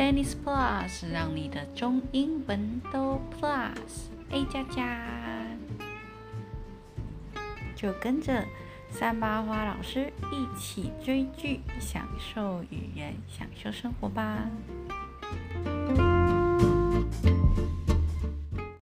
Dennis Plus，让你的中英文都 Plus，A 加加，就跟着三八花老师一起追剧，享受语言，享受生活吧。